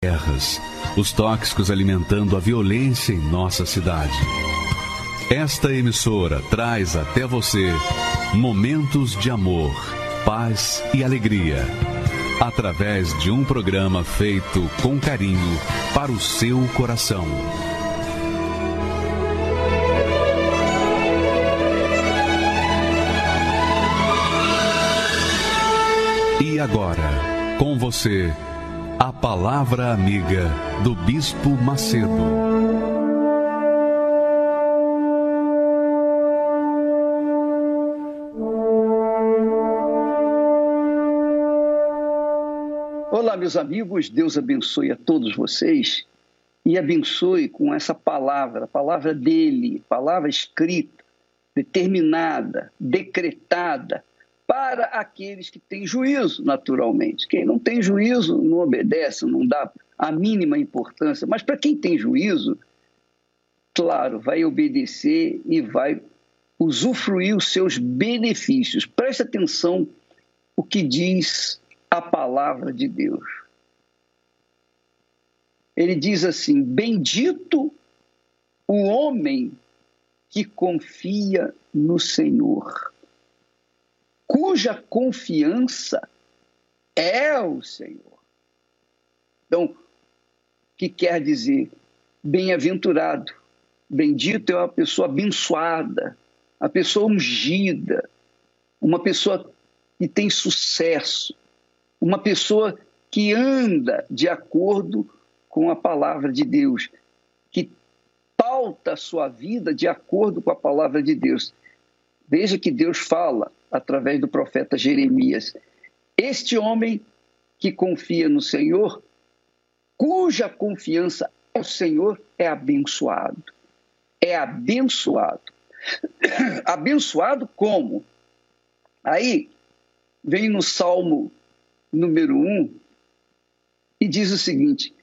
guerras, os tóxicos alimentando a violência em nossa cidade. Esta emissora traz até você momentos de amor, paz e alegria, através de um programa feito com carinho para o seu coração. E agora, com você, a Palavra Amiga do Bispo Macedo. Olá, meus amigos, Deus abençoe a todos vocês e abençoe com essa palavra, palavra dele, palavra escrita, determinada, decretada, para aqueles que têm juízo, naturalmente. Quem não tem juízo não obedece, não dá a mínima importância. Mas para quem tem juízo, claro, vai obedecer e vai usufruir os seus benefícios. Preste atenção o que diz a palavra de Deus. Ele diz assim: Bendito o homem que confia no Senhor cuja confiança é o Senhor. Então, que quer dizer bem-aventurado, bendito é uma pessoa abençoada, a pessoa ungida, uma pessoa que tem sucesso, uma pessoa que anda de acordo com a palavra de Deus, que pauta a sua vida de acordo com a palavra de Deus. Veja que Deus fala através do profeta Jeremias. Este homem que confia no Senhor, cuja confiança é o Senhor, é abençoado. É abençoado. abençoado como? Aí vem no Salmo número 1 e diz o seguinte: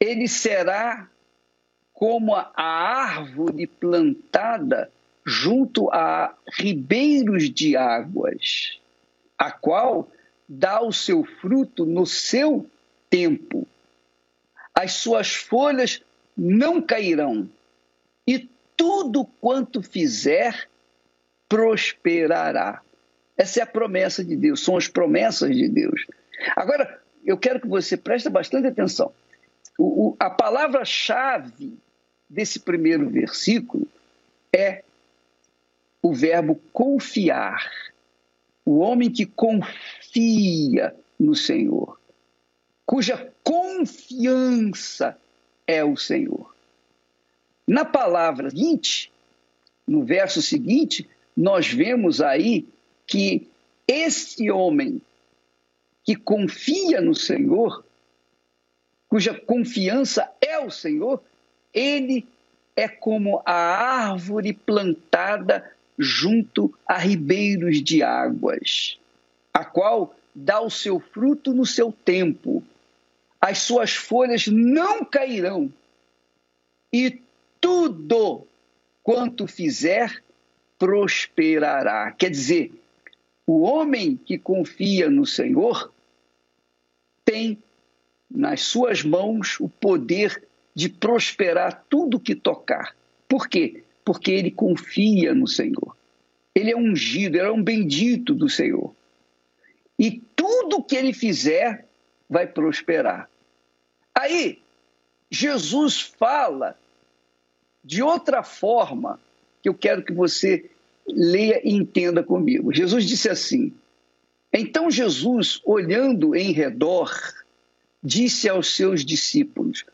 Ele será como a árvore plantada junto a ribeiros de águas, a qual dá o seu fruto no seu tempo. As suas folhas não cairão, e tudo quanto fizer prosperará. Essa é a promessa de Deus, são as promessas de Deus. Agora, eu quero que você preste bastante atenção. O, o, a palavra-chave desse primeiro versículo é o verbo confiar. O homem que confia no Senhor, cuja confiança é o Senhor. Na palavra seguinte, no verso seguinte, nós vemos aí que esse homem que confia no Senhor, cuja confiança é o Senhor, ele é como a árvore plantada junto a ribeiros de águas, a qual dá o seu fruto no seu tempo, as suas folhas não cairão, e tudo quanto fizer prosperará. Quer dizer, o homem que confia no Senhor tem nas suas mãos o poder de prosperar tudo que tocar. Por quê? Porque ele confia no Senhor. Ele é ungido, ele é um bendito do Senhor. E tudo que ele fizer vai prosperar. Aí, Jesus fala de outra forma que eu quero que você leia e entenda comigo. Jesus disse assim: Então Jesus, olhando em redor, disse aos seus discípulos: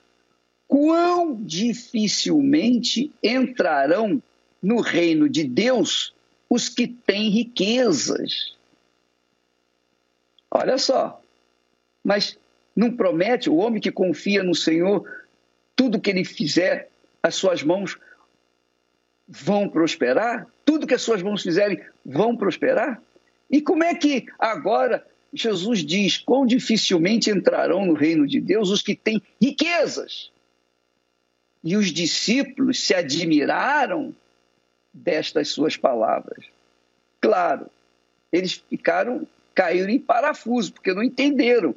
quão dificilmente entrarão no reino de Deus os que têm riquezas. Olha só, mas não promete o homem que confia no Senhor, tudo que ele fizer, as suas mãos vão prosperar? Tudo que as suas mãos fizerem vão prosperar? E como é que agora Jesus diz: quão dificilmente entrarão no reino de Deus os que têm riquezas? E os discípulos se admiraram destas suas palavras. Claro, eles ficaram, caíram em parafuso, porque não entenderam.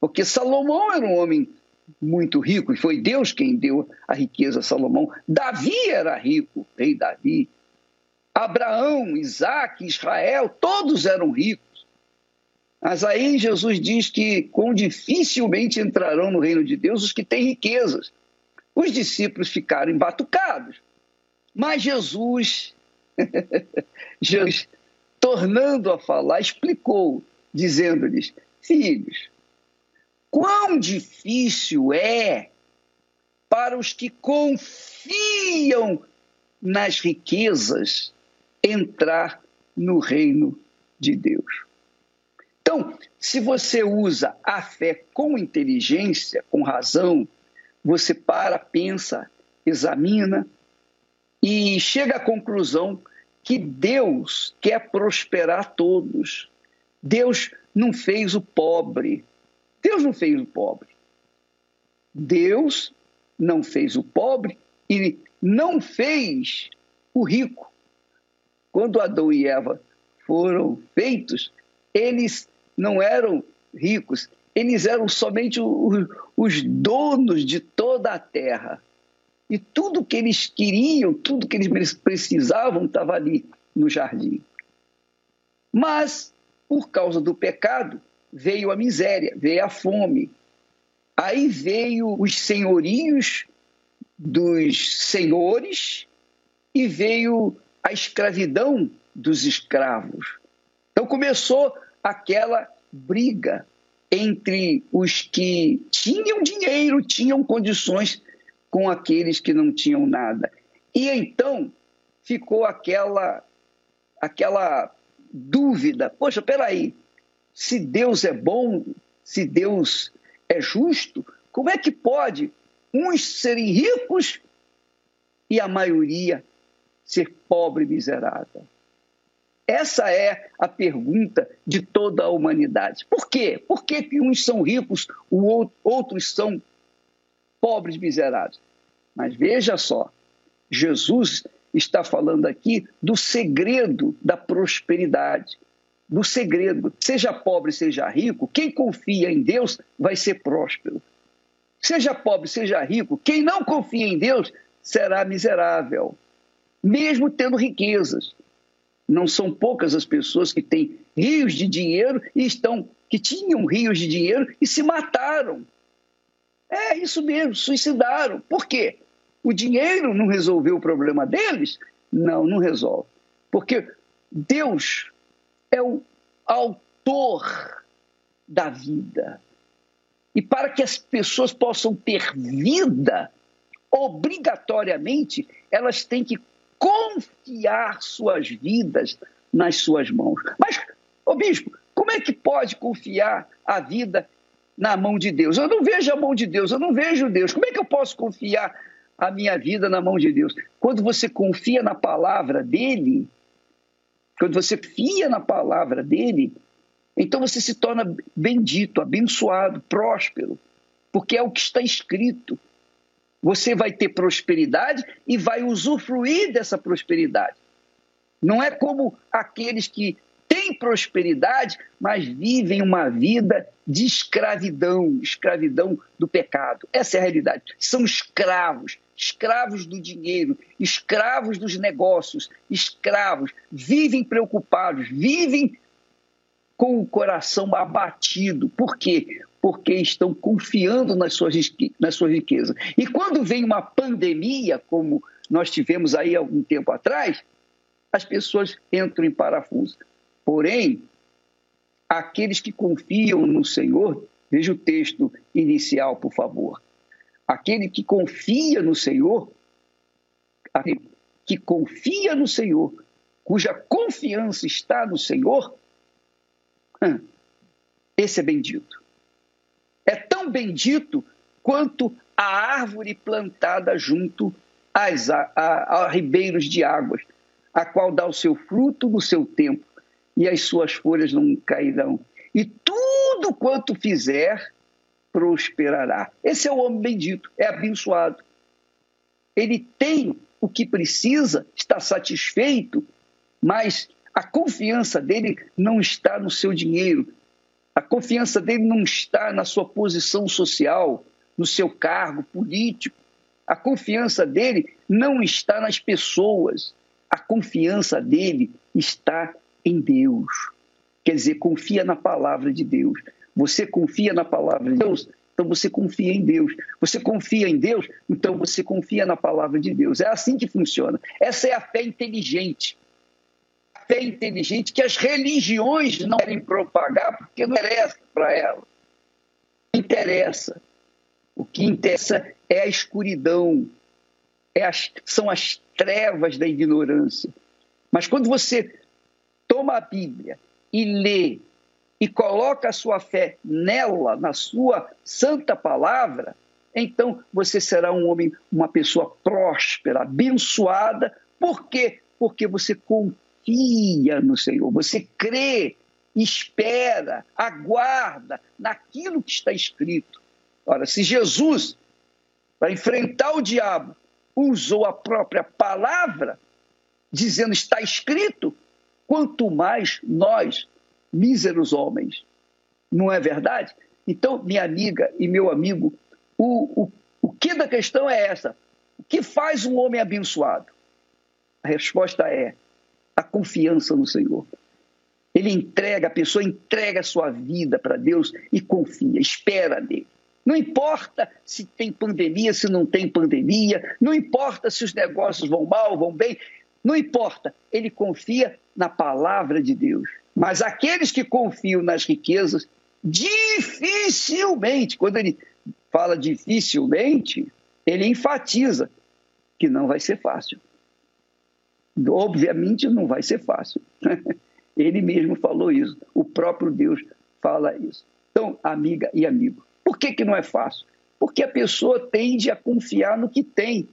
Porque Salomão era um homem muito rico, e foi Deus quem deu a riqueza a Salomão. Davi era rico, rei Davi. Abraão, Isaac, Israel, todos eram ricos. Mas aí Jesus diz que quão dificilmente entrarão no reino de Deus os que têm riquezas. Os discípulos ficaram embatucados. Mas Jesus, Jesus, tornando a falar, explicou, dizendo-lhes: Filhos, quão difícil é para os que confiam nas riquezas entrar no reino de Deus. Então, se você usa a fé com inteligência, com razão, você para, pensa, examina e chega à conclusão que Deus quer prosperar todos. Deus não fez o pobre. Deus não fez o pobre. Deus não fez o pobre e não fez o rico. Quando Adão e Eva foram feitos, eles não eram ricos, eles eram somente os donos de toda a terra. E tudo que eles queriam, tudo que eles precisavam estava ali no jardim. Mas, por causa do pecado, veio a miséria, veio a fome. Aí veio os senhorios dos senhores e veio a escravidão dos escravos. Então começou aquela briga entre os que tinham dinheiro, tinham condições com aqueles que não tinham nada. E então ficou aquela aquela dúvida, poxa, peraí, se Deus é bom, se Deus é justo, como é que pode uns serem ricos e a maioria ser pobre e miserável? Essa é a pergunta de toda a humanidade. Por quê? Por que, que uns são ricos, outros são pobres miseráveis. Mas veja só, Jesus está falando aqui do segredo da prosperidade. Do segredo. Seja pobre, seja rico, quem confia em Deus vai ser próspero. Seja pobre, seja rico, quem não confia em Deus será miserável, mesmo tendo riquezas. Não são poucas as pessoas que têm rios de dinheiro e estão que tinham rios de dinheiro e se mataram é isso mesmo, suicidaram. Por quê? O dinheiro não resolveu o problema deles? Não, não resolve. Porque Deus é o autor da vida. E para que as pessoas possam ter vida, obrigatoriamente, elas têm que confiar suas vidas nas suas mãos. Mas, ô bispo, como é que pode confiar a vida na mão de Deus. Eu não vejo a mão de Deus, eu não vejo Deus. Como é que eu posso confiar a minha vida na mão de Deus? Quando você confia na palavra dele, quando você fia na palavra dele, então você se torna bendito, abençoado, próspero, porque é o que está escrito. Você vai ter prosperidade e vai usufruir dessa prosperidade. Não é como aqueles que têm prosperidade, mas vivem uma vida de escravidão, escravidão do pecado. Essa é a realidade. São escravos, escravos do dinheiro, escravos dos negócios, escravos, vivem preocupados, vivem com o coração abatido. Por quê? Porque estão confiando nas suas, nas suas riquezas. E quando vem uma pandemia, como nós tivemos aí algum tempo atrás, as pessoas entram em parafuso. Porém, aqueles que confiam no Senhor, veja o texto inicial, por favor. Aquele que confia no Senhor, aquele que confia no Senhor, cuja confiança está no Senhor, esse é bendito. É tão bendito quanto a árvore plantada junto às, a, a, a ribeiros de águas, a qual dá o seu fruto no seu tempo e as suas folhas não cairão. E tudo quanto fizer prosperará. Esse é o homem bendito, é abençoado. Ele tem o que precisa, está satisfeito, mas a confiança dele não está no seu dinheiro, a confiança dele não está na sua posição social, no seu cargo político. A confiança dele não está nas pessoas, a confiança dele está em Deus. Quer dizer, confia na palavra de Deus. Você confia na palavra de Deus, então você confia em Deus. Você confia em Deus, então você confia na palavra de Deus. É assim que funciona. Essa é a fé inteligente. A fé inteligente que as religiões não querem propagar porque não interessa para elas. Não interessa. O que interessa é a escuridão, é as, são as trevas da ignorância. Mas quando você toma a Bíblia e lê e coloca a sua fé nela, na sua santa palavra, então você será um homem, uma pessoa próspera, abençoada. Por quê? Porque você confia no Senhor, você crê, espera, aguarda naquilo que está escrito. Ora, se Jesus, para enfrentar o diabo, usou a própria palavra, dizendo está escrito, quanto mais nós, míseros homens. Não é verdade? Então, minha amiga e meu amigo, o, o, o que da questão é essa? O que faz um homem abençoado? A resposta é a confiança no Senhor. Ele entrega, a pessoa entrega a sua vida para Deus e confia, espera nele. Não importa se tem pandemia, se não tem pandemia, não importa se os negócios vão mal, vão bem, não importa. Ele confia na palavra de Deus. Mas aqueles que confiam nas riquezas, dificilmente, quando ele fala dificilmente, ele enfatiza que não vai ser fácil. Obviamente não vai ser fácil. Ele mesmo falou isso. O próprio Deus fala isso. Então, amiga e amigo, por que, que não é fácil? Porque a pessoa tende a confiar no que tem.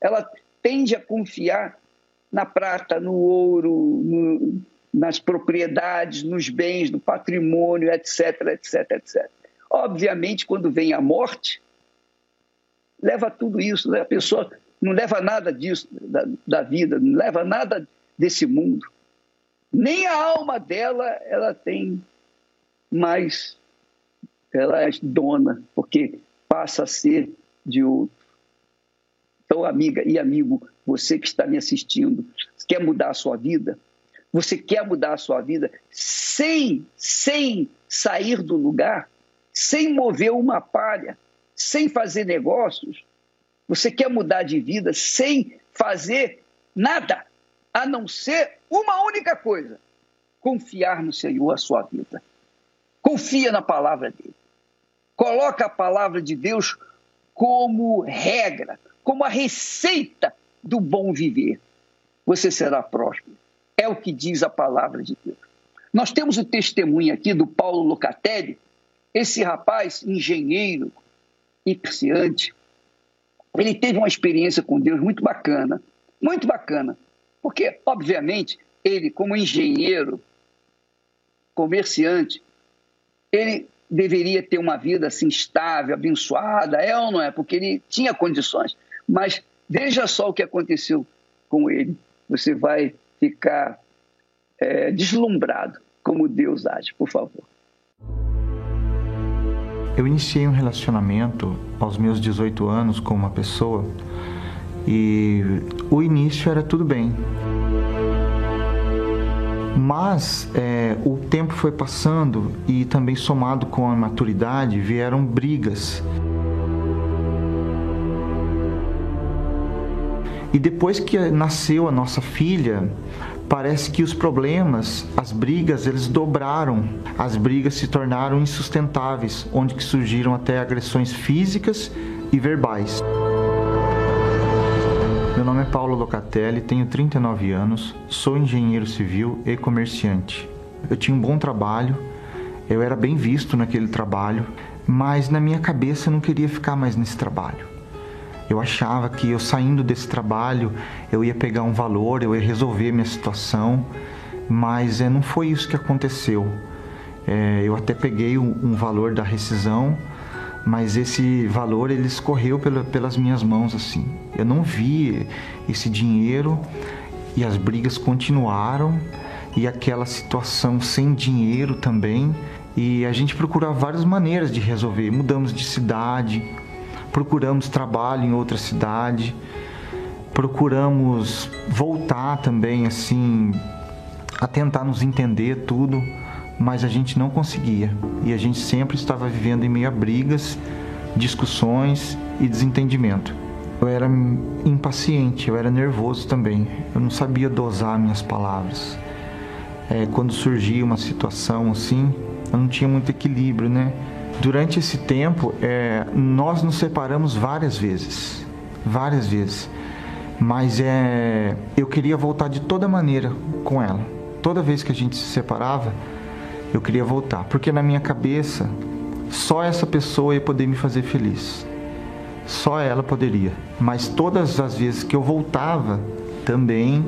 Ela tende a confiar na prata, no ouro, no, nas propriedades, nos bens, no patrimônio, etc, etc, etc. Obviamente, quando vem a morte, leva tudo isso, né? a pessoa não leva nada disso da, da vida, não leva nada desse mundo. Nem a alma dela ela tem mais, ela é dona, porque passa a ser de outro. Então, amiga e amigo, você que está me assistindo, quer mudar a sua vida? Você quer mudar a sua vida sem, sem sair do lugar, sem mover uma palha, sem fazer negócios? Você quer mudar de vida sem fazer nada, a não ser uma única coisa: confiar no Senhor a sua vida. Confia na palavra dele. Coloca a palavra de Deus como regra, como a receita do bom viver. Você será próspero. É o que diz a palavra de Deus. Nós temos o testemunho aqui do Paulo Locatelli, esse rapaz engenheiro e. Ele teve uma experiência com Deus muito bacana, muito bacana, porque, obviamente, ele, como engenheiro, comerciante, ele deveria ter uma vida assim estável, abençoada, é ou não é? Porque ele tinha condições. Mas veja só o que aconteceu com ele. Você vai ficar é, deslumbrado como Deus age, por favor. Eu iniciei um relacionamento aos meus 18 anos com uma pessoa e o início era tudo bem. Mas é, o tempo foi passando e também somado com a maturidade vieram brigas. E depois que nasceu a nossa filha, parece que os problemas, as brigas, eles dobraram. As brigas se tornaram insustentáveis, onde que surgiram até agressões físicas e verbais. Meu nome é Paulo Locatelli, tenho 39 anos, sou engenheiro civil e comerciante. Eu tinha um bom trabalho, eu era bem visto naquele trabalho, mas na minha cabeça eu não queria ficar mais nesse trabalho. Eu achava que eu saindo desse trabalho eu ia pegar um valor, eu ia resolver minha situação, mas é, não foi isso que aconteceu. É, eu até peguei um, um, valor da rescisão, mas esse valor ele escorreu pela, pelas minhas mãos assim. Eu não vi esse dinheiro e as brigas continuaram e aquela situação sem dinheiro também. E a gente procurava várias maneiras de resolver. Mudamos de cidade, procuramos trabalho em outra cidade, procuramos voltar também assim a tentar nos entender tudo, mas a gente não conseguia e a gente sempre estava vivendo em meio a brigas, discussões e desentendimento. Eu era impaciente, eu era nervoso também, eu não sabia dosar minhas palavras. É, quando surgia uma situação assim, eu não tinha muito equilíbrio, né? Durante esse tempo, é, nós nos separamos várias vezes, várias vezes. Mas é, eu queria voltar de toda maneira com ela. Toda vez que a gente se separava, eu queria voltar, porque na minha cabeça só essa pessoa ia poder me fazer feliz. Só ela poderia. Mas todas as vezes que eu voltava, também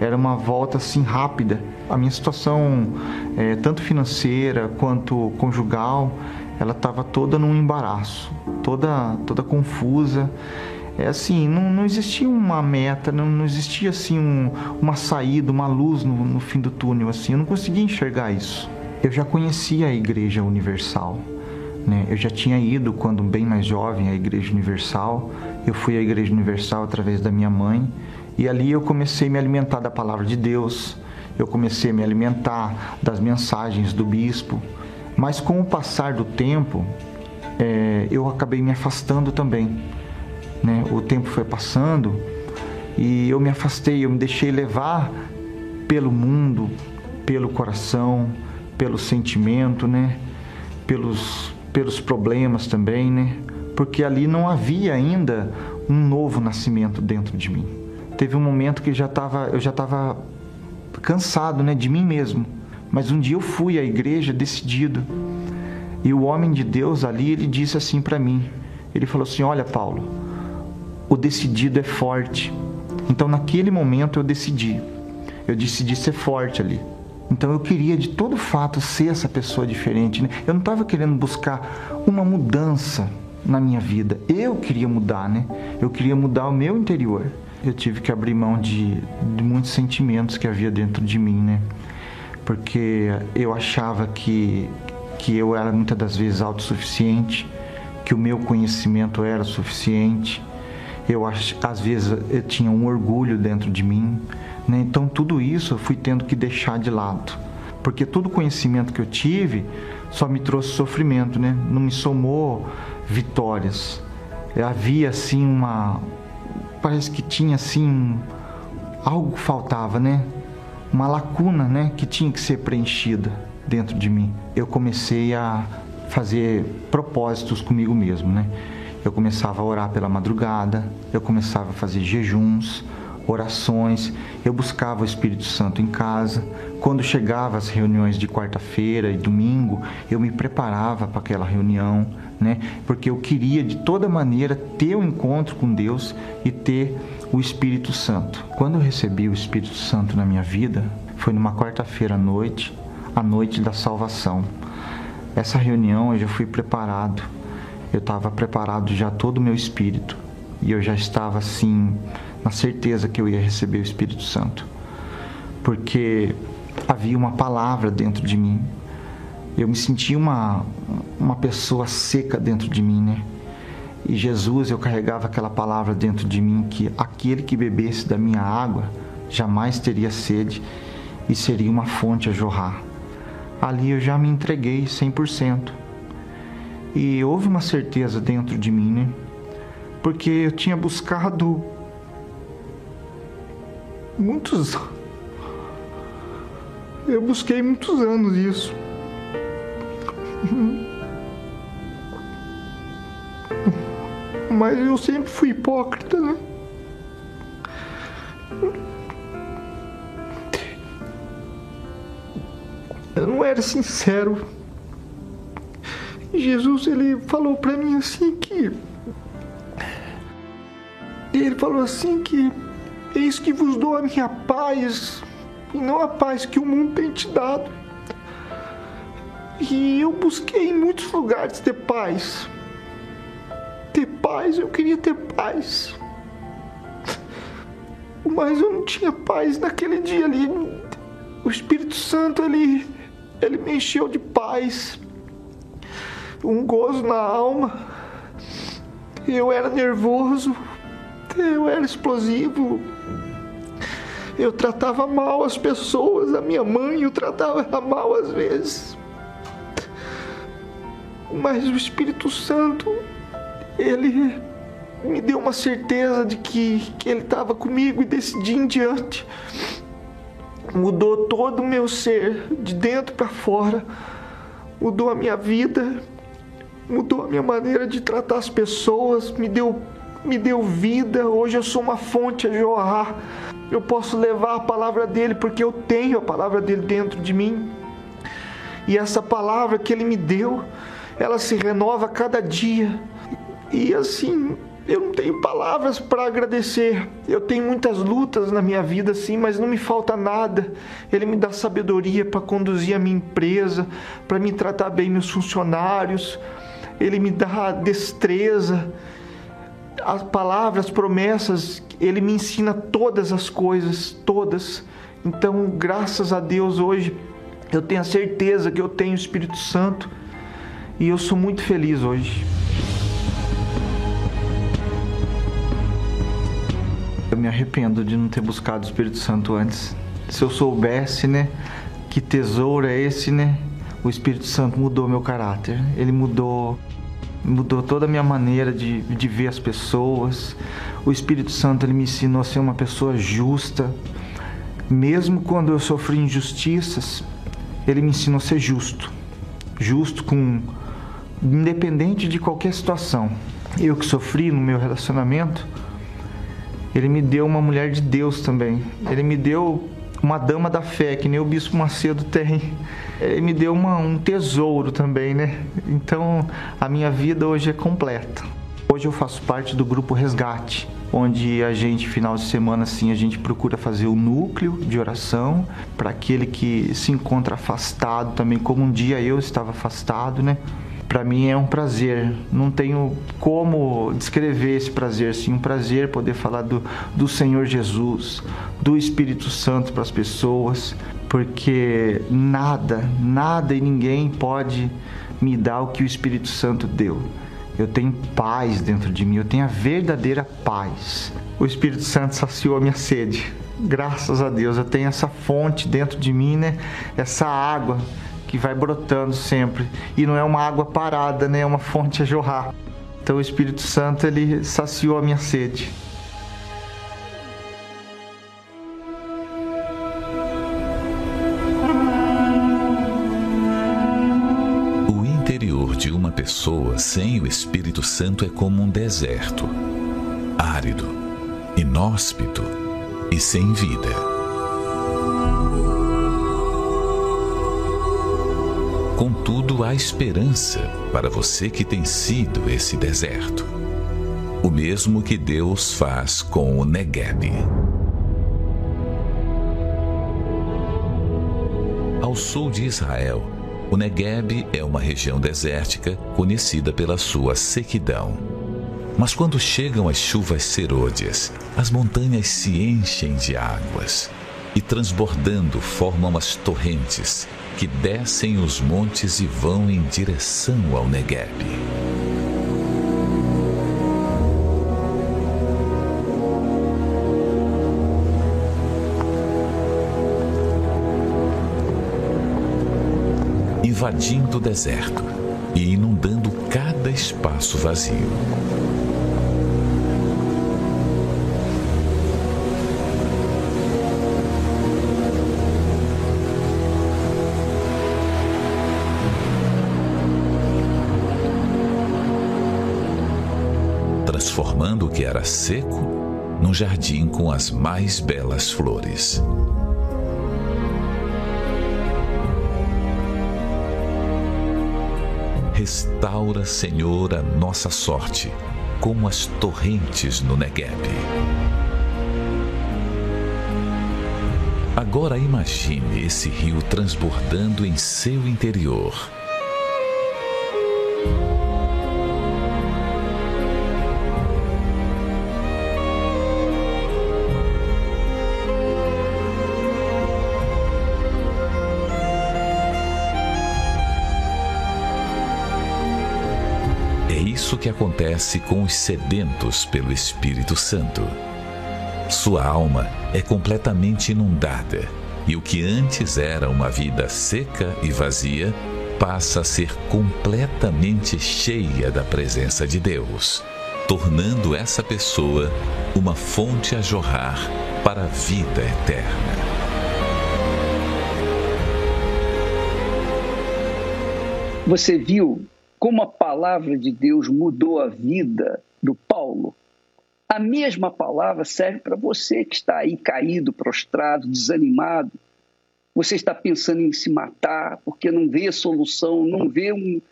era uma volta assim rápida. A minha situação, é, tanto financeira quanto conjugal, ela estava toda num embaraço, toda, toda confusa. É assim, não, não existia uma meta, não, não existia assim um, uma saída, uma luz no, no fim do túnel. Assim, eu não conseguia enxergar isso. Eu já conhecia a Igreja Universal, né? Eu já tinha ido quando bem mais jovem à Igreja Universal. Eu fui à Igreja Universal através da minha mãe e ali eu comecei a me alimentar da palavra de Deus. Eu comecei a me alimentar das mensagens do bispo. Mas com o passar do tempo, é, eu acabei me afastando também. Né? O tempo foi passando e eu me afastei, eu me deixei levar pelo mundo, pelo coração, pelo sentimento, né? Pelos, pelos problemas também, né? Porque ali não havia ainda um novo nascimento dentro de mim. Teve um momento que já tava, eu já estava cansado, né, de mim mesmo mas um dia eu fui à igreja decidido. E o homem de Deus ali, ele disse assim para mim. Ele falou assim: "Olha, Paulo, o decidido é forte". Então naquele momento eu decidi. Eu decidi ser forte ali. Então eu queria de todo fato ser essa pessoa diferente. Né? Eu não estava querendo buscar uma mudança na minha vida. Eu queria mudar, né? Eu queria mudar o meu interior. Eu tive que abrir mão de, de muitos sentimentos que havia dentro de mim, né? Porque eu achava que, que eu era muitas das vezes autossuficiente, que o meu conhecimento era suficiente. Eu às vezes eu tinha um orgulho dentro de mim, né? então tudo isso eu fui tendo que deixar de lado, porque todo conhecimento que eu tive só me trouxe sofrimento, né? Não me somou vitórias. Havia assim uma parece que tinha assim algo faltava, né? Uma lacuna, né, que tinha que ser preenchida dentro de mim. Eu comecei a fazer propósitos comigo mesmo, né? Eu começava a orar pela madrugada, eu começava a fazer jejuns, orações, eu buscava o Espírito Santo em casa. Quando chegava as reuniões de quarta-feira e domingo, eu me preparava para aquela reunião, né? Porque eu queria de toda maneira ter o um encontro com Deus e ter o Espírito Santo. Quando eu recebi o Espírito Santo na minha vida, foi numa quarta-feira à noite, a noite da salvação. Essa reunião eu já fui preparado. Eu estava preparado já todo o meu espírito e eu já estava assim na certeza que eu ia receber o Espírito Santo. Porque havia uma palavra dentro de mim. Eu me sentia uma uma pessoa seca dentro de mim, né? E Jesus, eu carregava aquela palavra dentro de mim que aquele que bebesse da minha água jamais teria sede e seria uma fonte a jorrar. Ali eu já me entreguei 100%. E houve uma certeza dentro de mim, né? Porque eu tinha buscado muitos eu busquei muitos anos isso. Mas eu sempre fui hipócrita, né? Eu não era sincero. Jesus ele falou para mim assim que ele falou assim que eis que vos dou a minha paz e não a paz que o mundo tem te dado. E eu busquei em muitos lugares ter paz, ter paz, eu queria ter paz. Mas eu não tinha paz naquele dia ali. O Espírito Santo, ele, ele me encheu de paz, um gozo na alma. Eu era nervoso, eu era explosivo, eu tratava mal as pessoas, a minha mãe eu tratava mal às vezes. Mas o Espírito Santo, ele me deu uma certeza de que, que ele estava comigo e desse dia em diante mudou todo o meu ser, de dentro para fora, mudou a minha vida, mudou a minha maneira de tratar as pessoas, me deu, me deu vida. Hoje eu sou uma fonte a jorrar. Eu posso levar a palavra dele porque eu tenho a palavra dele dentro de mim. E essa palavra que ele me deu, ela se renova a cada dia. E assim, eu não tenho palavras para agradecer. Eu tenho muitas lutas na minha vida, sim, mas não me falta nada. Ele me dá sabedoria para conduzir a minha empresa, para me tratar bem meus funcionários. Ele me dá destreza. As palavras, as promessas, ele me ensina todas as coisas, todas. Então, graças a Deus, hoje eu tenho a certeza que eu tenho o Espírito Santo e eu sou muito feliz hoje. Eu me arrependo de não ter buscado o Espírito Santo antes. Se eu soubesse, né, que tesouro é esse, né? O Espírito Santo mudou meu caráter. Ele mudou mudou toda a minha maneira de, de ver as pessoas. O Espírito Santo ele me ensinou a ser uma pessoa justa. Mesmo quando eu sofri injustiças, ele me ensinou a ser justo. Justo com independente de qualquer situação. Eu que sofri no meu relacionamento, ele me deu uma mulher de Deus também. Ele me deu uma dama da fé, que nem o Bispo Macedo tem. Ele me deu uma, um tesouro também, né? Então a minha vida hoje é completa. Hoje eu faço parte do grupo Resgate, onde a gente, final de semana, assim, a gente procura fazer o núcleo de oração para aquele que se encontra afastado também, como um dia eu estava afastado, né? Para mim é um prazer. Não tenho como descrever esse prazer, sim, um prazer poder falar do, do Senhor Jesus, do Espírito Santo para as pessoas, porque nada, nada e ninguém pode me dar o que o Espírito Santo deu. Eu tenho paz dentro de mim, eu tenho a verdadeira paz. O Espírito Santo saciou a minha sede. Graças a Deus, eu tenho essa fonte dentro de mim, né? Essa água que vai brotando sempre e não é uma água parada, né? É uma fonte a jorrar. Então o Espírito Santo ele saciou a minha sede. O interior de uma pessoa sem o Espírito Santo é como um deserto, árido, inóspito e sem vida. Contudo, há esperança para você que tem sido esse deserto. O mesmo que Deus faz com o Negueb. Ao sul de Israel, o Negueb é uma região desértica conhecida pela sua sequidão. Mas quando chegam as chuvas serôdias, as montanhas se enchem de águas e transbordando formam as torrentes que descem os montes e vão em direção ao Negueb. Invadindo o deserto e inundando cada espaço vazio. Seco num jardim com as mais belas flores. Restaura, Senhor, a nossa sorte, como as torrentes no Negueb. Agora imagine esse rio transbordando em seu interior isso que acontece com os sedentos pelo Espírito Santo. Sua alma é completamente inundada e o que antes era uma vida seca e vazia passa a ser completamente cheia da presença de Deus, tornando essa pessoa uma fonte a jorrar para a vida eterna. Você viu como a palavra de Deus mudou a vida do Paulo? A mesma palavra serve para você que está aí caído, prostrado, desanimado. Você está pensando em se matar porque não vê solução, não vê um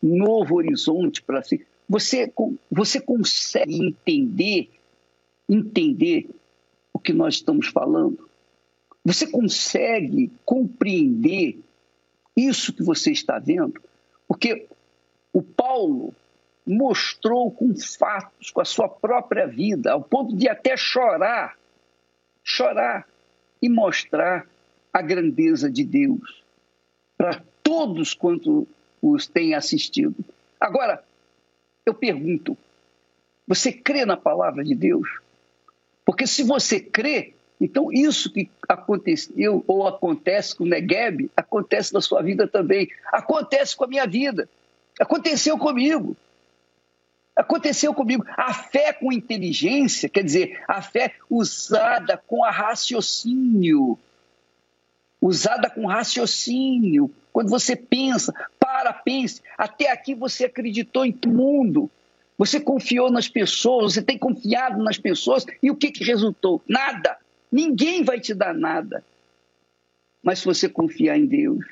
novo horizonte para si. Você, você consegue entender, entender o que nós estamos falando? Você consegue compreender isso que você está vendo? Porque o Paulo mostrou com fatos, com a sua própria vida, ao ponto de até chorar, chorar e mostrar a grandeza de Deus para todos quanto os têm assistido. Agora, eu pergunto, você crê na palavra de Deus? Porque se você crê, então isso que aconteceu ou acontece com o Negueb, acontece na sua vida também. Acontece com a minha vida. Aconteceu comigo. Aconteceu comigo. A fé com inteligência, quer dizer, a fé usada com raciocínio. Usada com raciocínio. Quando você pensa, para, pense. Até aqui você acreditou em mundo. Você confiou nas pessoas, você tem confiado nas pessoas. E o que, que resultou? Nada. Ninguém vai te dar nada. Mas se você confiar em Deus.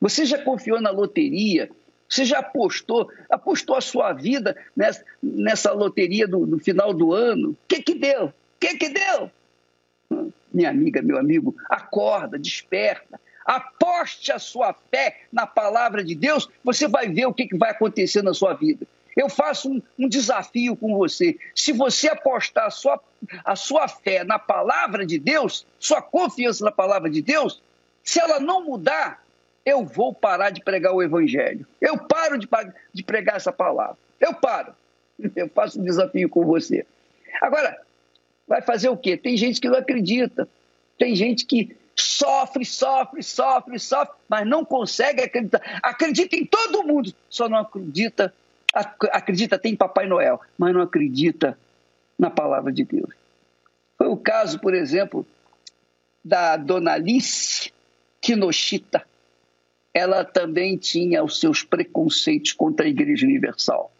Você já confiou na loteria, você já apostou, apostou a sua vida nessa, nessa loteria do, do, final do ano? O que que deu? O que que deu? Minha amiga, meu amigo, acorda, desperta. Aposte a sua fé na palavra de Deus, você vai ver o que, que vai acontecer na sua vida. Eu faço um, um, desafio com você. Se você apostar a sua, a sua fé na palavra de Deus, sua confiança na palavra de Deus, se ela não mudar, eu vou parar de pregar o evangelho. Eu paro de, de pregar essa palavra. Eu paro. Eu faço um desafio com você. Agora, vai fazer o quê? Tem gente que não acredita. Tem gente que sofre, sofre, sofre, sofre, mas não consegue acreditar. Acredita em todo mundo, só não acredita. Acredita tem Papai Noel, mas não acredita na palavra de Deus. Foi o caso, por exemplo, da Dona Alice Kinoshita ela também tinha os seus preconceitos contra a Igreja Universal.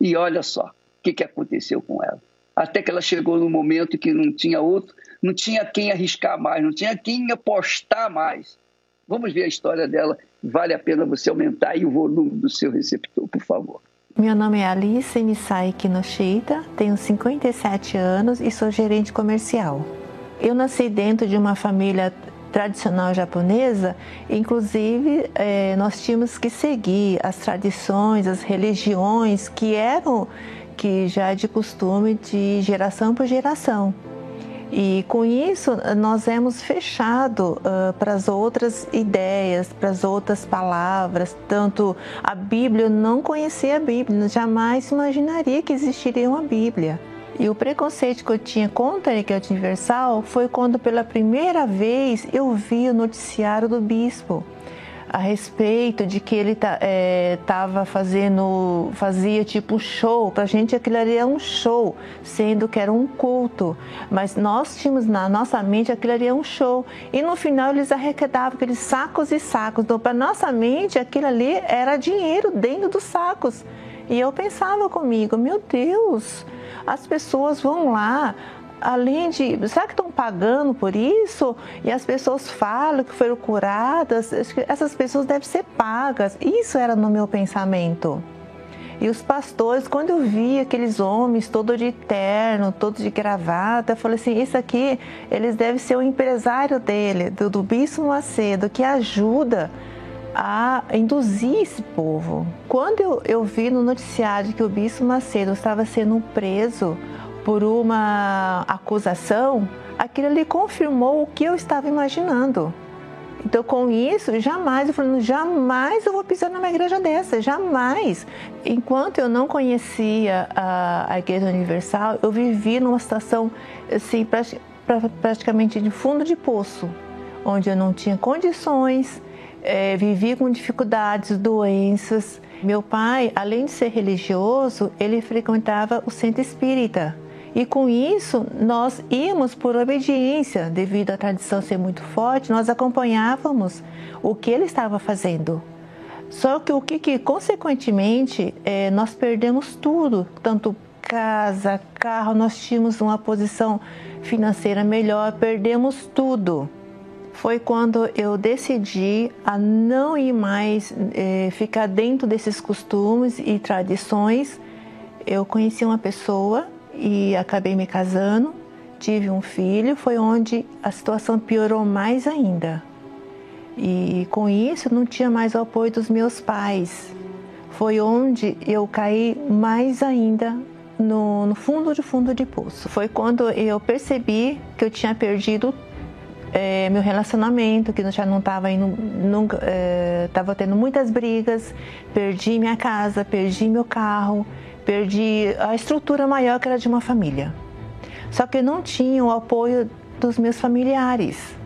E olha só o que, que aconteceu com ela. Até que ela chegou no momento que não tinha outro, não tinha quem arriscar mais, não tinha quem apostar mais. Vamos ver a história dela. Vale a pena você aumentar o volume do seu receptor, por favor. Meu nome é Alice Nisai Kinoshita, tenho 57 anos e sou gerente comercial. Eu nasci dentro de uma família tradicional japonesa, inclusive é, nós tínhamos que seguir as tradições, as religiões que eram que já é de costume de geração por geração. E com isso nós hemos fechado uh, para as outras ideias, para as outras palavras. Tanto a Bíblia, eu não conhecia a Bíblia, jamais imaginaria que existiria uma Bíblia. E o preconceito que eu tinha contra a Igreja Universal foi quando pela primeira vez eu vi o noticiário do bispo a respeito de que ele estava é, fazendo, fazia tipo um show. Para a gente aquilo ali era um show, sendo que era um culto. Mas nós tínhamos na nossa mente aquilo ali era um show. E no final eles arrecadavam aqueles sacos e sacos. Então, para nossa mente, aquilo ali era dinheiro dentro dos sacos. E eu pensava comigo, meu Deus, as pessoas vão lá, além de. Será que estão pagando por isso? E as pessoas falam que foram curadas, essas pessoas devem ser pagas. Isso era no meu pensamento. E os pastores, quando eu vi aqueles homens todos de terno, todos de gravata, eu falei assim: isso aqui, eles devem ser o empresário dele, do, do Bispo Macedo, que ajuda a induzir esse povo. Quando eu, eu vi no noticiário que o Bispo Macedo estava sendo preso por uma acusação, aquilo ali confirmou o que eu estava imaginando. Então, com isso, jamais, eu falando, jamais eu vou pisar numa igreja dessa, jamais. Enquanto eu não conhecia a, a Igreja Universal, eu vivi numa situação, assim, praticamente de fundo de poço, onde eu não tinha condições, é, vivia com dificuldades, doenças. Meu pai, além de ser religioso, ele frequentava o centro espírita. E com isso, nós íamos por obediência, devido à tradição ser muito forte, nós acompanhávamos o que ele estava fazendo. Só que o que, que consequentemente, é, nós perdemos tudo, tanto casa, carro, nós tínhamos uma posição financeira melhor, perdemos tudo. Foi quando eu decidi a não ir mais é, ficar dentro desses costumes e tradições. Eu conheci uma pessoa e acabei me casando, tive um filho, foi onde a situação piorou mais ainda. E com isso não tinha mais o apoio dos meus pais. Foi onde eu caí mais ainda no, no fundo de fundo de poço. Foi quando eu percebi que eu tinha perdido é, meu relacionamento, que já não estava indo, nunca, estava é, tendo muitas brigas, perdi minha casa, perdi meu carro, perdi a estrutura maior que era de uma família. Só que eu não tinha o apoio dos meus familiares.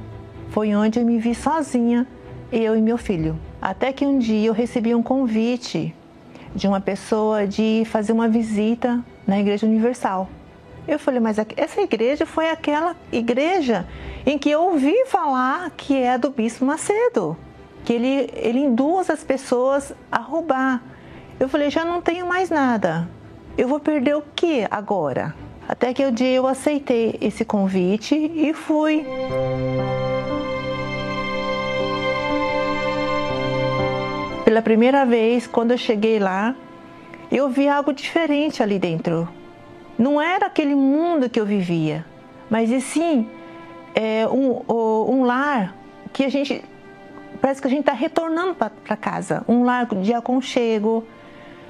Foi onde eu me vi sozinha, eu e meu filho. Até que um dia eu recebi um convite de uma pessoa de fazer uma visita na Igreja Universal. Eu falei, mas essa igreja foi aquela igreja em que eu ouvi falar que é do Bispo Macedo, que ele, ele induz as pessoas a roubar. Eu falei, já não tenho mais nada. Eu vou perder o que agora? Até que o dia eu aceitei esse convite e fui. Pela primeira vez, quando eu cheguei lá, eu vi algo diferente ali dentro. Não era aquele mundo que eu vivia, mas e sim é, um, um lar que a gente parece que a gente está retornando para casa, um lar de aconchego,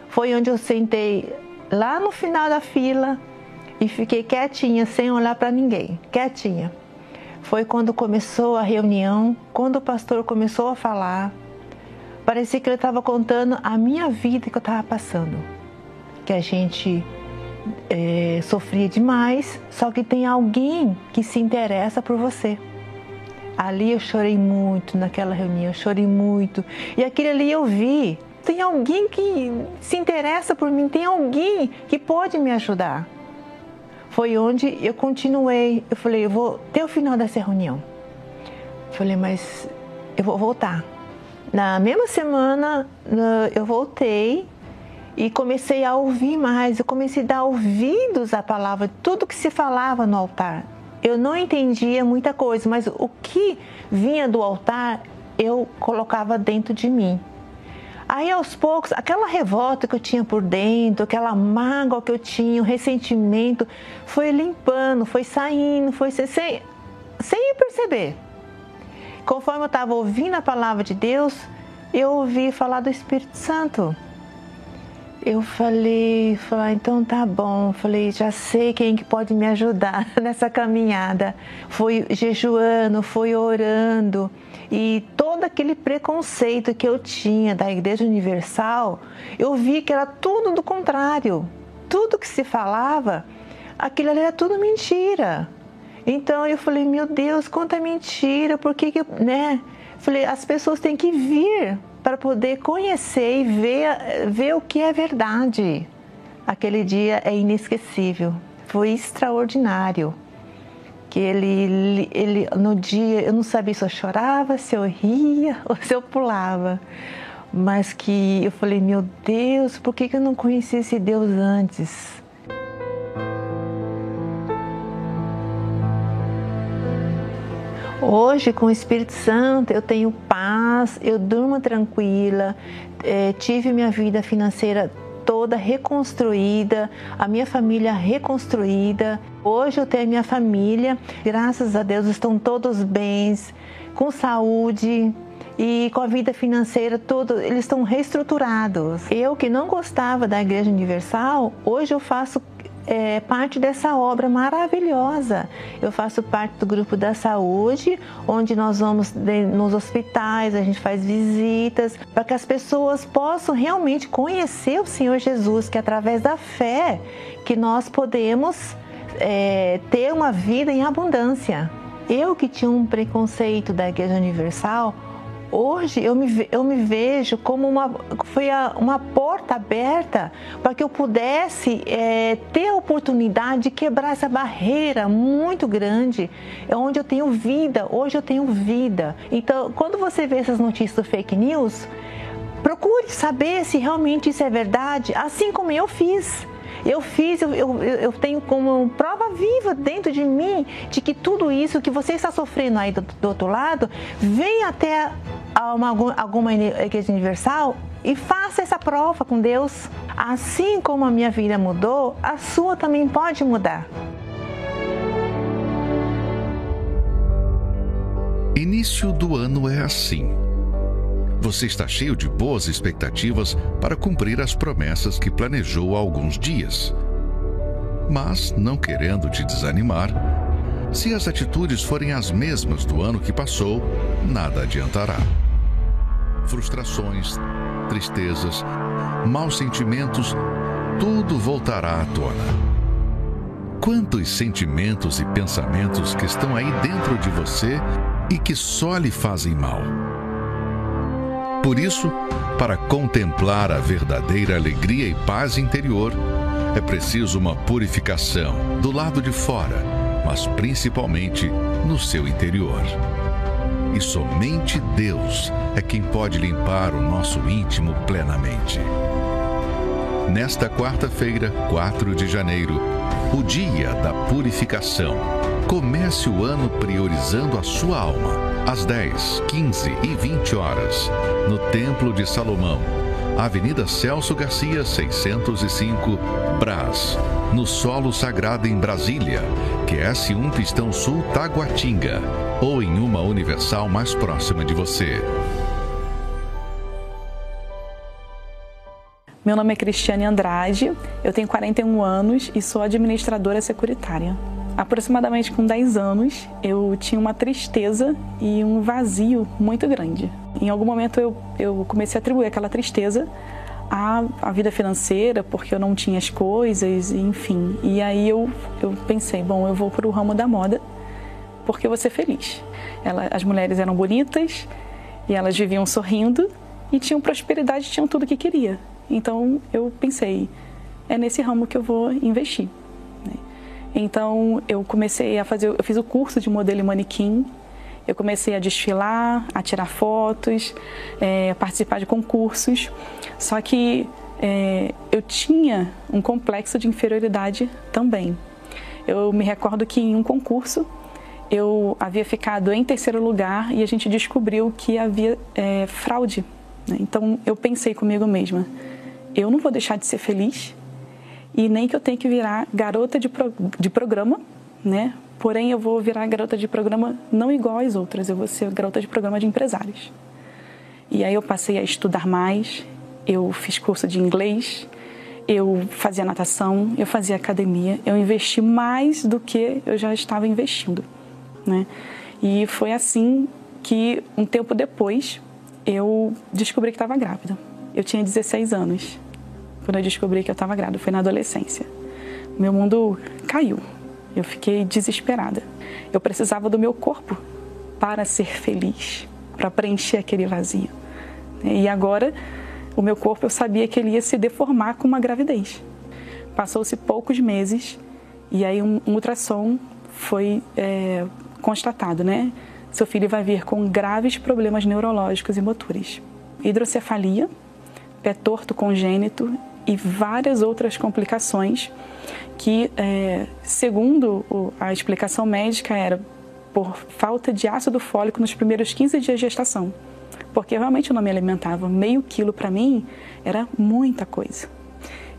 foi onde eu sentei lá no final da fila e fiquei quietinha, sem olhar para ninguém, quietinha. Foi quando começou a reunião, quando o pastor começou a falar. Parecia que ele estava contando a minha vida que eu estava passando. Que a gente é, sofria demais, só que tem alguém que se interessa por você. Ali eu chorei muito naquela reunião, eu chorei muito. E aquele ali eu vi tem alguém que se interessa por mim, tem alguém que pode me ajudar. Foi onde eu continuei. Eu falei, eu vou até o final dessa reunião. Eu falei, mas eu vou voltar. Na mesma semana eu voltei e comecei a ouvir mais. Eu comecei a dar ouvidos à palavra, tudo que se falava no altar. Eu não entendia muita coisa, mas o que vinha do altar eu colocava dentro de mim. Aí aos poucos, aquela revolta que eu tinha por dentro, aquela mágoa que eu tinha, o ressentimento, foi limpando, foi saindo, foi sem, sem perceber. Conforme eu estava ouvindo a palavra de Deus, eu ouvi falar do Espírito Santo. Eu falei, falei, ah, então tá bom. Falei, já sei quem que pode me ajudar nessa caminhada. Foi jejuando, foi orando e todo aquele preconceito que eu tinha da Igreja Universal, eu vi que era tudo do contrário. Tudo que se falava, aquilo ali era tudo mentira. Então eu falei, meu Deus, quanta mentira, por que, que né? Falei, as pessoas têm que vir para poder conhecer e ver, ver o que é verdade. Aquele dia é inesquecível, foi extraordinário que ele, ele no dia eu não sabia se eu chorava, se eu ria ou se eu pulava, mas que eu falei meu Deus, por que, eu não conhecia esse Deus antes? Hoje, com o Espírito Santo, eu tenho paz, eu durmo tranquila, é, tive minha vida financeira toda reconstruída, a minha família reconstruída. Hoje eu tenho a minha família, graças a Deus estão todos bens, com saúde, e com a vida financeira tudo, eles estão reestruturados. Eu que não gostava da Igreja Universal, hoje eu faço é, parte dessa obra maravilhosa. Eu faço parte do grupo da saúde, onde nós vamos nos hospitais, a gente faz visitas, para que as pessoas possam realmente conhecer o Senhor Jesus, que é através da fé que nós podemos é, ter uma vida em abundância. Eu que tinha um preconceito da Igreja Universal, hoje eu me, eu me vejo como uma, foi uma porta aberta para que eu pudesse é, ter a oportunidade de quebrar essa barreira muito grande, é onde eu tenho vida, hoje eu tenho vida. Então, quando você vê essas notícias do fake news, procure saber se realmente isso é verdade, assim como eu fiz. Eu fiz, eu, eu, eu tenho como prova viva dentro de mim de que tudo isso que você está sofrendo aí do, do outro lado vem até uma, alguma igreja universal e faça essa prova com Deus. Assim como a minha vida mudou, a sua também pode mudar. Início do ano é assim você está cheio de boas expectativas para cumprir as promessas que planejou há alguns dias. Mas, não querendo te desanimar, se as atitudes forem as mesmas do ano que passou, nada adiantará. Frustrações, tristezas, maus sentimentos, tudo voltará à tona. Quantos sentimentos e pensamentos que estão aí dentro de você e que só lhe fazem mal? Por isso, para contemplar a verdadeira alegria e paz interior, é preciso uma purificação do lado de fora, mas principalmente no seu interior. E somente Deus é quem pode limpar o nosso íntimo plenamente. Nesta quarta-feira, 4 de janeiro, o dia da purificação, comece o ano priorizando a sua alma às 10, 15 e 20 horas, no Templo de Salomão, Avenida Celso Garcia, 605, Brás, no Solo Sagrado em Brasília, QS1 Pistão Sul Taguatinga, ou em uma universal mais próxima de você. Meu nome é Cristiane Andrade, eu tenho 41 anos e sou administradora securitária aproximadamente com 10 anos, eu tinha uma tristeza e um vazio muito grande. Em algum momento eu, eu comecei a atribuir aquela tristeza à, à vida financeira, porque eu não tinha as coisas, enfim. E aí eu, eu pensei, bom, eu vou para o ramo da moda, porque eu vou ser feliz. Ela, as mulheres eram bonitas e elas viviam sorrindo e tinham prosperidade, tinham tudo que queria. Então eu pensei, é nesse ramo que eu vou investir. Então eu comecei a fazer, eu fiz o curso de modelo e manequim. Eu comecei a desfilar, a tirar fotos, é, a participar de concursos. Só que é, eu tinha um complexo de inferioridade também. Eu me recordo que em um concurso eu havia ficado em terceiro lugar e a gente descobriu que havia é, fraude. Né? Então eu pensei comigo mesma: eu não vou deixar de ser feliz e nem que eu tenha que virar garota de, pro, de programa, né? Porém, eu vou virar garota de programa não igual às outras, eu vou ser garota de programa de empresários. E aí eu passei a estudar mais, eu fiz curso de inglês, eu fazia natação, eu fazia academia, eu investi mais do que eu já estava investindo, né? E foi assim que um tempo depois eu descobri que estava grávida. Eu tinha 16 anos quando eu descobri que eu estava grávida, foi na adolescência. Meu mundo caiu. Eu fiquei desesperada. Eu precisava do meu corpo para ser feliz, para preencher aquele vazio. E agora, o meu corpo eu sabia que ele ia se deformar com uma gravidez. Passou-se poucos meses e aí um, um ultrassom foi é, constatado, né? Seu filho vai vir com graves problemas neurológicos e motores. Hidrocefalia, pé torto congênito e várias outras complicações que, é, segundo a explicação médica, era por falta de ácido fólico nos primeiros 15 dias de gestação. Porque realmente eu não me alimentava. Meio quilo para mim era muita coisa.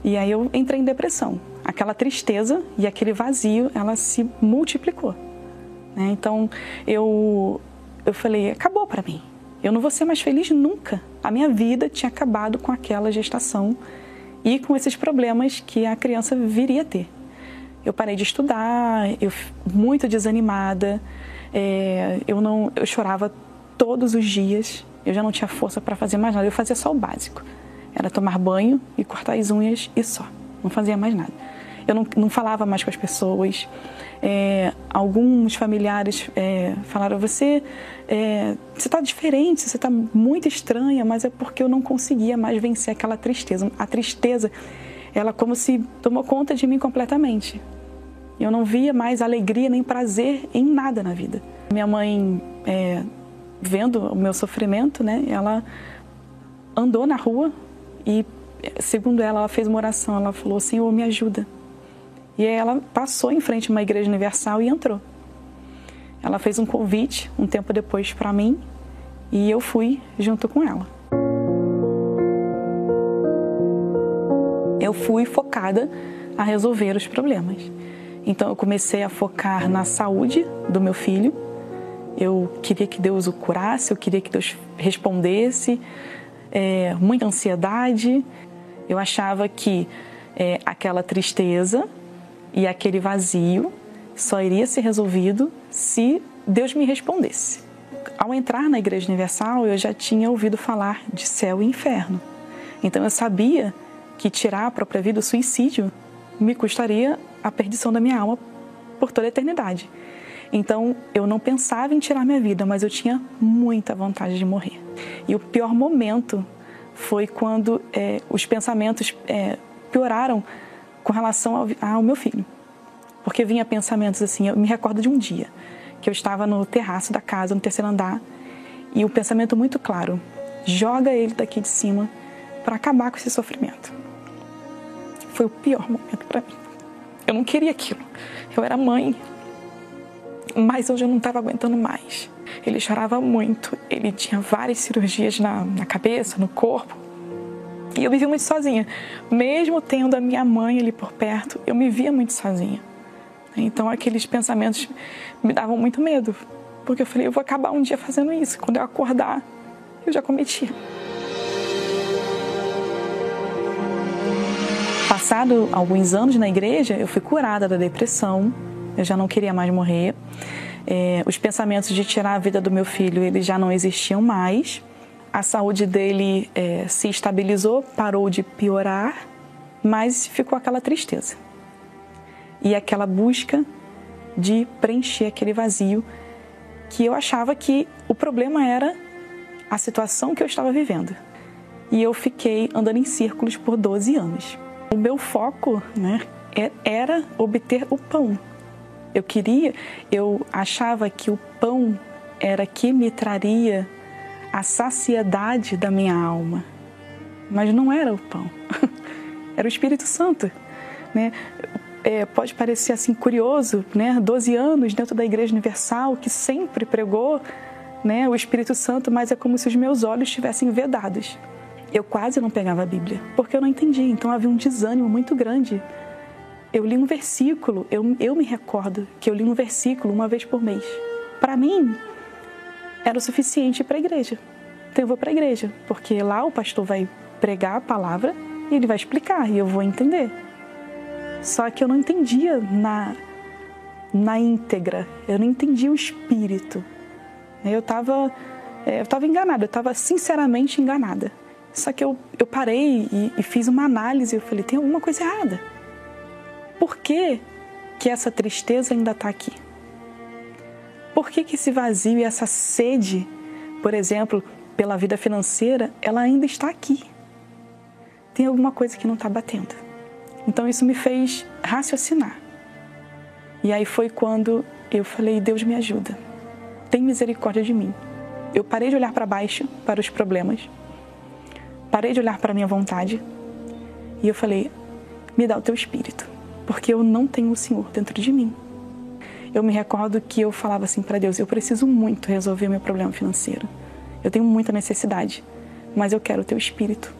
E aí eu entrei em depressão. Aquela tristeza e aquele vazio, ela se multiplicou. Né? Então eu, eu falei, acabou para mim. Eu não vou ser mais feliz nunca. A minha vida tinha acabado com aquela gestação e com esses problemas que a criança viria a ter. eu parei de estudar, eu muito desanimada, é, eu não, eu chorava todos os dias, eu já não tinha força para fazer mais nada, eu fazia só o básico, era tomar banho e cortar as unhas e só, não fazia mais nada. Eu não, não falava mais com as pessoas. É, alguns familiares é, falaram: você é, está diferente, você está muito estranha, mas é porque eu não conseguia mais vencer aquela tristeza. A tristeza, ela como se tomou conta de mim completamente. Eu não via mais alegria nem prazer em nada na vida. Minha mãe, é, vendo o meu sofrimento, né, ela andou na rua e, segundo ela, ela fez uma oração. Ela falou: Senhor, me ajuda. E ela passou em frente a uma igreja universal e entrou. Ela fez um convite um tempo depois para mim e eu fui junto com ela. Eu fui focada a resolver os problemas. Então eu comecei a focar na saúde do meu filho. Eu queria que Deus o curasse, eu queria que Deus respondesse. É, muita ansiedade. Eu achava que é, aquela tristeza e aquele vazio só iria ser resolvido se Deus me respondesse. Ao entrar na Igreja Universal, eu já tinha ouvido falar de céu e inferno. Então eu sabia que tirar a própria vida, o suicídio, me custaria a perdição da minha alma por toda a eternidade. Então eu não pensava em tirar minha vida, mas eu tinha muita vontade de morrer. E o pior momento foi quando é, os pensamentos é, pioraram com relação ao, ao meu filho. Porque vinha pensamentos assim, eu me recordo de um dia que eu estava no terraço da casa, no terceiro andar, e o pensamento muito claro: joga ele daqui de cima para acabar com esse sofrimento. Foi o pior momento para mim. Eu não queria aquilo. Eu era mãe, mas eu já não estava aguentando mais. Ele chorava muito, ele tinha várias cirurgias na, na cabeça, no corpo. E eu me via muito sozinha. Mesmo tendo a minha mãe ali por perto, eu me via muito sozinha. Então aqueles pensamentos me davam muito medo. Porque eu falei, eu vou acabar um dia fazendo isso. Quando eu acordar, eu já cometi. Passado alguns anos na igreja, eu fui curada da depressão. Eu já não queria mais morrer. É, os pensamentos de tirar a vida do meu filho, eles já não existiam mais a saúde dele é, se estabilizou, parou de piorar, mas ficou aquela tristeza e aquela busca de preencher aquele vazio que eu achava que o problema era a situação que eu estava vivendo. E eu fiquei andando em círculos por 12 anos. O meu foco né, é, era obter o pão. Eu queria, eu achava que o pão era que me traria a saciedade da minha alma. Mas não era o pão, era o Espírito Santo. Né? É, pode parecer assim curioso, né? 12 anos dentro da Igreja Universal, que sempre pregou né, o Espírito Santo, mas é como se os meus olhos estivessem vedados. Eu quase não pegava a Bíblia, porque eu não entendia, então havia um desânimo muito grande. Eu li um versículo, eu, eu me recordo que eu li um versículo uma vez por mês. Para mim, era o suficiente para a igreja. Então eu vou para a igreja, porque lá o pastor vai pregar a palavra e ele vai explicar e eu vou entender. Só que eu não entendia na, na íntegra, eu não entendia o espírito. Eu estava é, eu tava enganada, eu estava sinceramente enganada. Só que eu, eu parei e, e fiz uma análise, eu falei, tem alguma coisa errada. Por que, que essa tristeza ainda está aqui? Por que, que esse vazio e essa sede, por exemplo, pela vida financeira, ela ainda está aqui? Tem alguma coisa que não está batendo. Então isso me fez raciocinar. E aí foi quando eu falei: Deus me ajuda, tem misericórdia de mim. Eu parei de olhar para baixo, para os problemas, parei de olhar para a minha vontade e eu falei: me dá o teu espírito, porque eu não tenho o Senhor dentro de mim eu me recordo que eu falava assim para Deus: eu preciso muito resolver meu problema financeiro. Eu tenho muita necessidade, mas eu quero o teu espírito.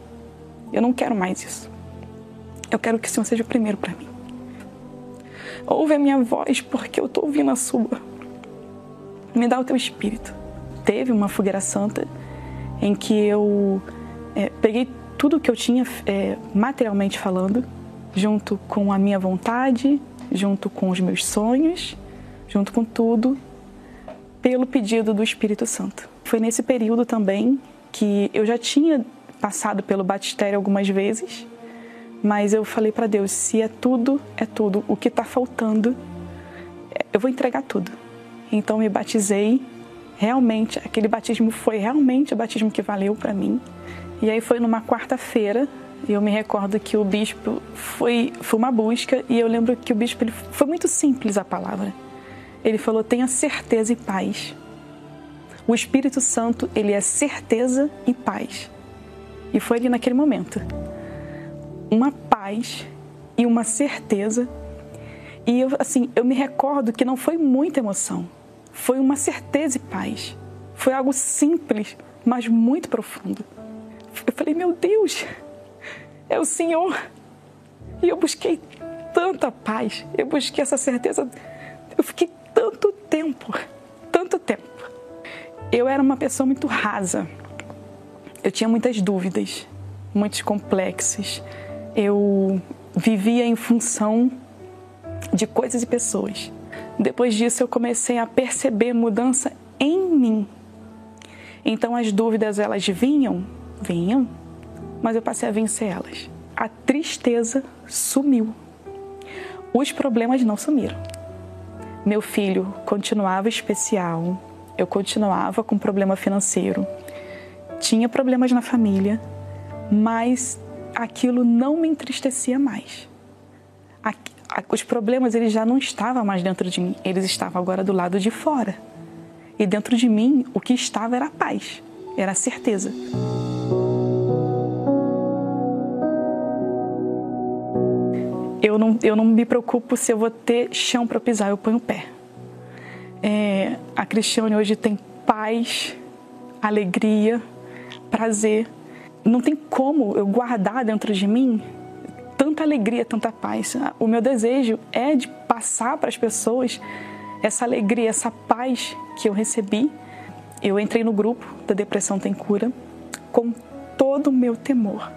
Eu não quero mais isso. Eu quero que o Senhor seja o primeiro para mim. Ouve a minha voz, porque eu estou ouvindo a sua. Me dá o teu espírito. Teve uma fogueira santa em que eu é, peguei tudo que eu tinha é, materialmente falando, junto com a minha vontade, junto com os meus sonhos, junto com tudo, pelo pedido do Espírito Santo. Foi nesse período também que eu já tinha passado pelo batistério algumas vezes, mas eu falei para Deus: se é tudo, é tudo. O que está faltando, eu vou entregar tudo. Então me batizei. Realmente, aquele batismo foi realmente o batismo que valeu para mim. E aí foi numa quarta-feira, e eu me recordo que o bispo foi, foi uma busca, e eu lembro que o bispo ele, foi muito simples a palavra. Ele falou: tenha certeza e paz. O Espírito Santo, ele é certeza e paz. E foi ali naquele momento. Uma paz e uma certeza. E eu, assim, eu me recordo que não foi muita emoção. Foi uma certeza e paz. Foi algo simples, mas muito profundo. Eu falei, meu Deus, é o Senhor. E eu busquei tanta paz, eu busquei essa certeza. Eu fiquei tanto tempo, tanto tempo. Eu era uma pessoa muito rasa. Eu tinha muitas dúvidas, muitos complexos. Eu vivia em função de coisas e pessoas. Depois disso, eu comecei a perceber mudança em mim. Então, as dúvidas elas vinham vinham, mas eu passei a vencer elas. A tristeza sumiu. Os problemas não sumiram. Meu filho continuava especial, eu continuava com problema financeiro, tinha problemas na família, mas aquilo não me entristecia mais. Os problemas eles já não estavam mais dentro de mim, eles estavam agora do lado de fora. E dentro de mim, o que estava era a paz, era a certeza. Eu não, eu não me preocupo se eu vou ter chão para pisar, eu ponho o pé. É, a Cristiane hoje tem paz, alegria, prazer. Não tem como eu guardar dentro de mim tanta alegria, tanta paz. O meu desejo é de passar para as pessoas essa alegria, essa paz que eu recebi. Eu entrei no grupo da Depressão Tem Cura com todo o meu temor,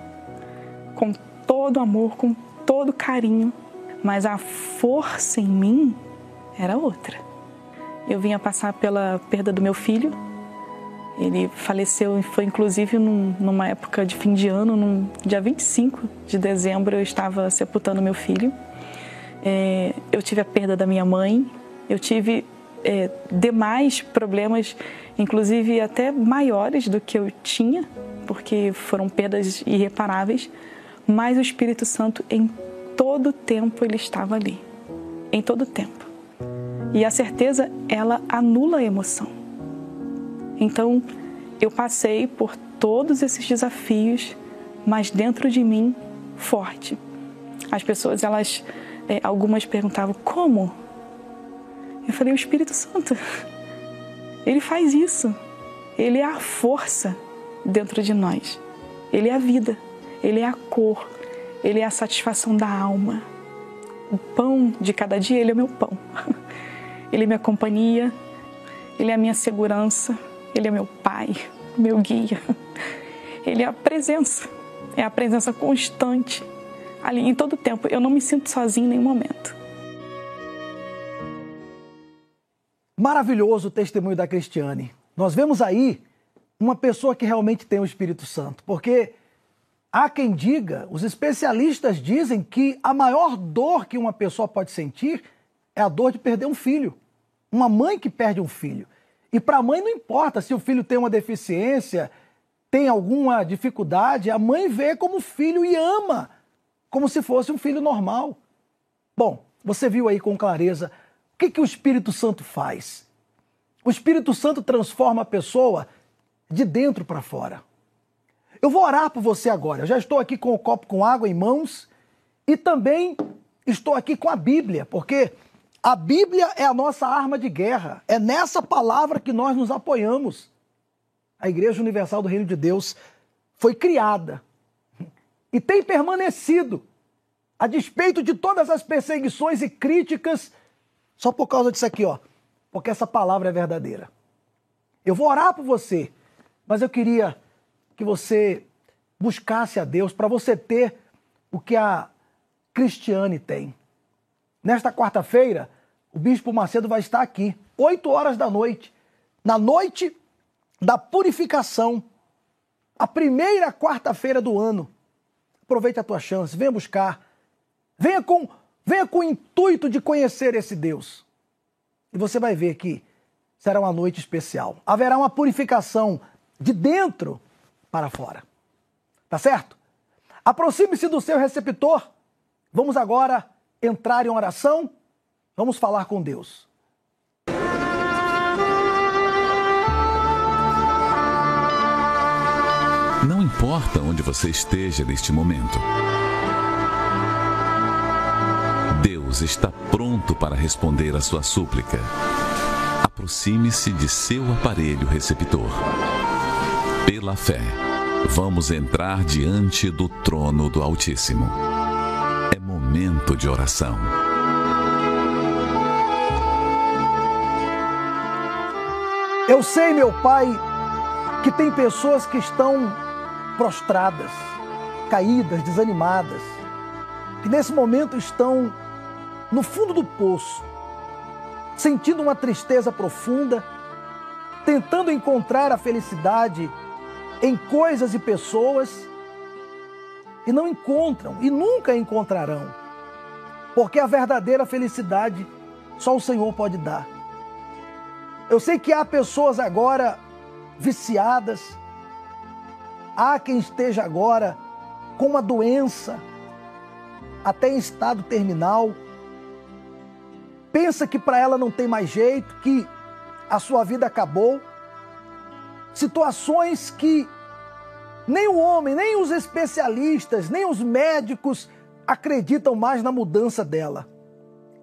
com todo o amor, com todo carinho, mas a força em mim era outra. Eu vinha passar pela perda do meu filho. Ele faleceu, foi inclusive num, numa época de fim de ano, no dia 25 de dezembro, eu estava sepultando meu filho. É, eu tive a perda da minha mãe, eu tive é, demais problemas, inclusive até maiores do que eu tinha, porque foram perdas irreparáveis mas o Espírito Santo em todo tempo ele estava ali. Em todo tempo. E a certeza, ela anula a emoção. Então, eu passei por todos esses desafios, mas dentro de mim, forte. As pessoas, elas, é, algumas perguntavam, como? Eu falei, o Espírito Santo. Ele faz isso. Ele é a força dentro de nós. Ele é a vida. Ele é a cor, ele é a satisfação da alma. O pão de cada dia, ele é o meu pão. Ele é minha companhia, ele é a minha segurança, ele é meu pai, meu guia. Ele é a presença, é a presença constante ali em todo tempo. Eu não me sinto sozinho em nenhum momento. Maravilhoso o testemunho da Cristiane. Nós vemos aí uma pessoa que realmente tem o Espírito Santo, porque Há quem diga, os especialistas dizem que a maior dor que uma pessoa pode sentir é a dor de perder um filho. Uma mãe que perde um filho. E para a mãe não importa se o filho tem uma deficiência, tem alguma dificuldade, a mãe vê como filho e ama, como se fosse um filho normal. Bom, você viu aí com clareza o que, que o Espírito Santo faz. O Espírito Santo transforma a pessoa de dentro para fora. Eu vou orar por você agora. Eu já estou aqui com o copo com água em mãos e também estou aqui com a Bíblia, porque a Bíblia é a nossa arma de guerra. É nessa palavra que nós nos apoiamos. A Igreja Universal do Reino de Deus foi criada e tem permanecido, a despeito de todas as perseguições e críticas, só por causa disso aqui, ó, porque essa palavra é verdadeira. Eu vou orar por você, mas eu queria que você buscasse a Deus para você ter o que a Cristiane tem. Nesta quarta-feira, o Bispo Macedo vai estar aqui, 8 horas da noite, na noite da purificação, a primeira quarta-feira do ano. Aproveite a tua chance, venha buscar. Venha com, venha com o intuito de conhecer esse Deus. E você vai ver que será uma noite especial. Haverá uma purificação de dentro para fora. Tá certo? Aproxime-se do seu receptor. Vamos agora entrar em oração. Vamos falar com Deus. Não importa onde você esteja neste momento. Deus está pronto para responder a sua súplica. Aproxime-se de seu aparelho receptor. Pela fé, vamos entrar diante do trono do Altíssimo. É momento de oração. Eu sei, meu Pai, que tem pessoas que estão prostradas, caídas, desanimadas, que nesse momento estão no fundo do poço, sentindo uma tristeza profunda, tentando encontrar a felicidade em coisas e pessoas e não encontram e nunca encontrarão, porque a verdadeira felicidade só o Senhor pode dar. Eu sei que há pessoas agora viciadas, há quem esteja agora com uma doença, até em estado terminal, pensa que para ela não tem mais jeito, que a sua vida acabou. Situações que nem o homem, nem os especialistas, nem os médicos acreditam mais na mudança dela,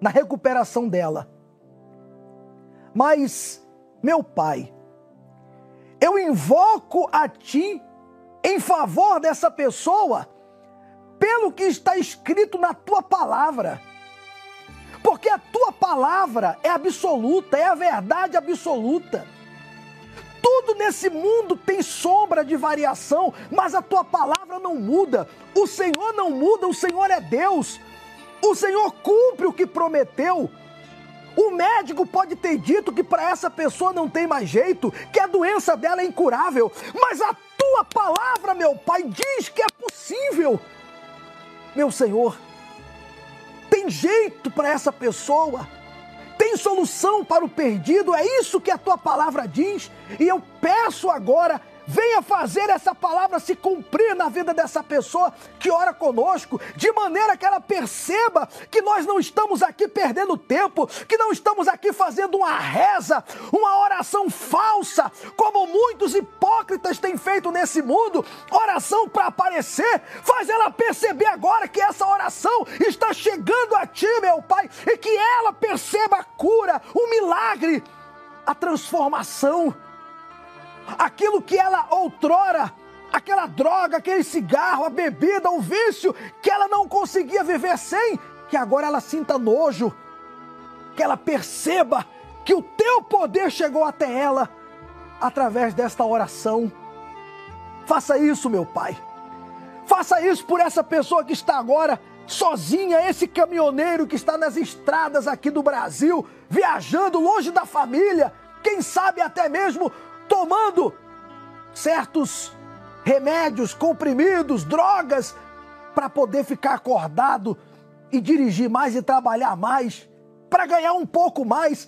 na recuperação dela. Mas, meu Pai, eu invoco a Ti em favor dessa pessoa, pelo que está escrito na Tua palavra porque a tua palavra é absoluta, é a verdade absoluta. Tudo nesse mundo tem sombra de variação, mas a tua palavra não muda. O Senhor não muda, o Senhor é Deus. O Senhor cumpre o que prometeu. O médico pode ter dito que para essa pessoa não tem mais jeito, que a doença dela é incurável, mas a tua palavra, meu Pai, diz que é possível. Meu Senhor, tem jeito para essa pessoa, tem solução para o perdido, é isso que a tua palavra diz, e eu peço agora venha fazer essa palavra se cumprir na vida dessa pessoa que ora conosco, de maneira que ela perceba que nós não estamos aqui perdendo tempo, que não estamos aqui fazendo uma reza, uma oração falsa, como muitos hipócritas têm feito nesse mundo, oração para aparecer, faz ela perceber agora que essa oração está chegando a ti, meu Pai, e que ela perceba a cura, o milagre, a transformação aquilo que ela outrora, aquela droga, aquele cigarro, a bebida, o vício, que ela não conseguia viver sem, que agora ela sinta nojo, que ela perceba que o teu poder chegou até ela através desta oração. Faça isso, meu Pai. Faça isso por essa pessoa que está agora sozinha, esse caminhoneiro que está nas estradas aqui do Brasil, viajando longe da família, quem sabe até mesmo tomando certos remédios, comprimidos, drogas, para poder ficar acordado e dirigir mais e trabalhar mais, para ganhar um pouco mais.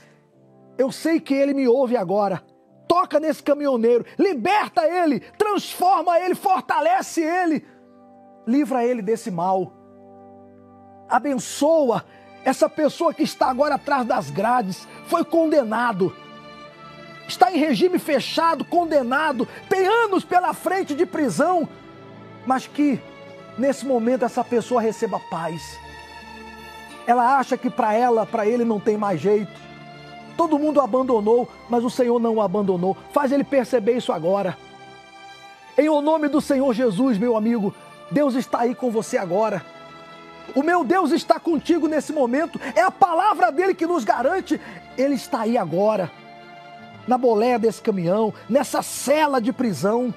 Eu sei que ele me ouve agora. Toca nesse caminhoneiro, liberta ele, transforma ele, fortalece ele, livra ele desse mal. Abençoa essa pessoa que está agora atrás das grades, foi condenado está em regime fechado, condenado, tem anos pela frente de prisão, mas que nesse momento essa pessoa receba paz. Ela acha que para ela, para ele não tem mais jeito. Todo mundo o abandonou, mas o Senhor não o abandonou. Faz ele perceber isso agora. Em o nome do Senhor Jesus, meu amigo, Deus está aí com você agora. O meu Deus está contigo nesse momento. É a palavra dele que nos garante. Ele está aí agora na boleia desse caminhão, nessa cela de prisão.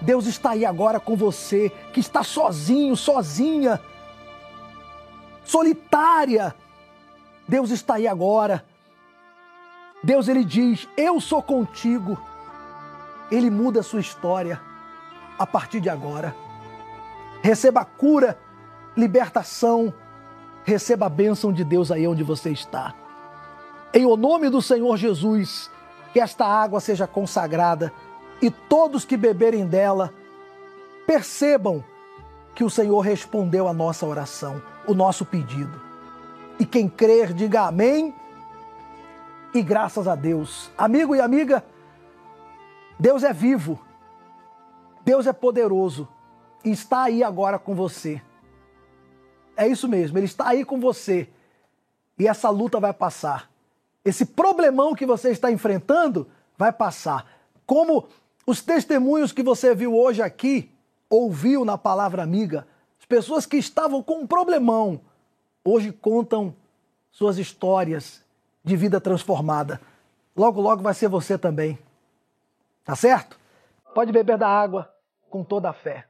Deus está aí agora com você, que está sozinho, sozinha, solitária, Deus está aí agora. Deus ele diz: "Eu sou contigo". Ele muda a sua história a partir de agora. Receba cura, libertação, receba a bênção de Deus aí onde você está. Em o nome do Senhor Jesus, que esta água seja consagrada e todos que beberem dela percebam que o Senhor respondeu a nossa oração, o nosso pedido. E quem crer, diga amém e graças a Deus. Amigo e amiga, Deus é vivo, Deus é poderoso e está aí agora com você. É isso mesmo, Ele está aí com você e essa luta vai passar. Esse problemão que você está enfrentando vai passar. Como os testemunhos que você viu hoje aqui, ouviu na palavra amiga, as pessoas que estavam com um problemão, hoje contam suas histórias de vida transformada. Logo, logo vai ser você também. Tá certo? Pode beber da água com toda a fé.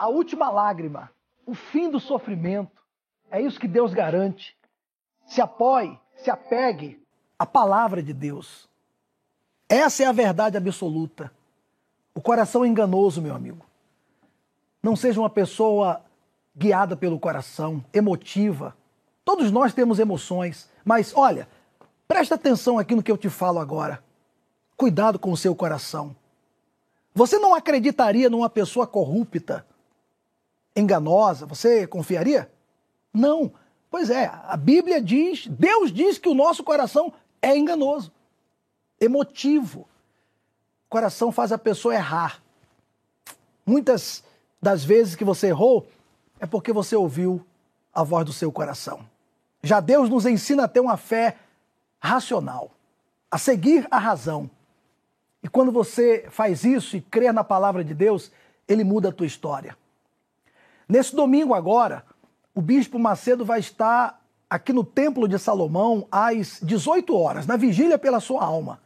A última lágrima, o fim do sofrimento. É isso que Deus garante. Se apoie, se apegue à palavra de Deus. Essa é a verdade absoluta. O coração enganoso, meu amigo. Não seja uma pessoa guiada pelo coração, emotiva. Todos nós temos emoções, mas olha, presta atenção aqui no que eu te falo agora. Cuidado com o seu coração. Você não acreditaria numa pessoa corrupta enganosa, você confiaria? Não. Pois é, a Bíblia diz, Deus diz que o nosso coração é enganoso, emotivo. O coração faz a pessoa errar. Muitas das vezes que você errou é porque você ouviu a voz do seu coração. Já Deus nos ensina a ter uma fé racional, a seguir a razão. E quando você faz isso e crê na palavra de Deus, ele muda a tua história. Nesse domingo agora, o Bispo Macedo vai estar aqui no Templo de Salomão às 18 horas, na vigília pela sua alma.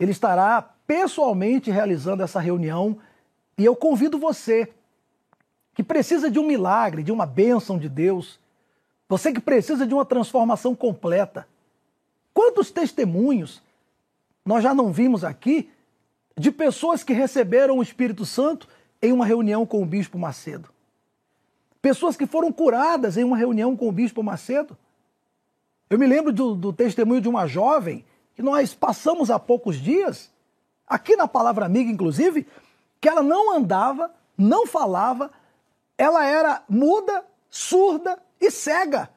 Ele estará pessoalmente realizando essa reunião e eu convido você que precisa de um milagre, de uma bênção de Deus, você que precisa de uma transformação completa. Quantos testemunhos nós já não vimos aqui de pessoas que receberam o Espírito Santo em uma reunião com o Bispo Macedo? Pessoas que foram curadas em uma reunião com o Bispo Macedo. Eu me lembro do, do testemunho de uma jovem que nós passamos há poucos dias, aqui na Palavra Amiga, inclusive, que ela não andava, não falava, ela era muda, surda e cega.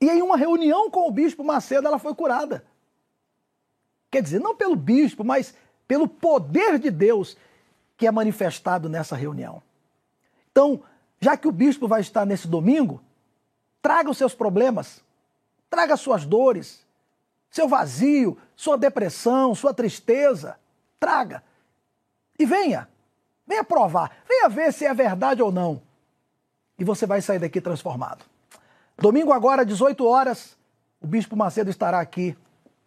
E em uma reunião com o bispo Macedo, ela foi curada. Quer dizer, não pelo bispo, mas pelo poder de Deus que é manifestado nessa reunião. Então, já que o bispo vai estar nesse domingo, traga os seus problemas, traga suas dores, seu vazio, sua depressão, sua tristeza. Traga. E venha. Venha provar, venha ver se é verdade ou não. E você vai sair daqui transformado. Domingo agora, 18 horas, o Bispo Macedo estará aqui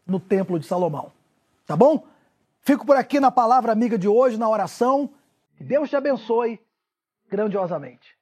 no Templo de Salomão. Tá bom? Fico por aqui na palavra amiga de hoje, na oração. Que Deus te abençoe grandiosamente.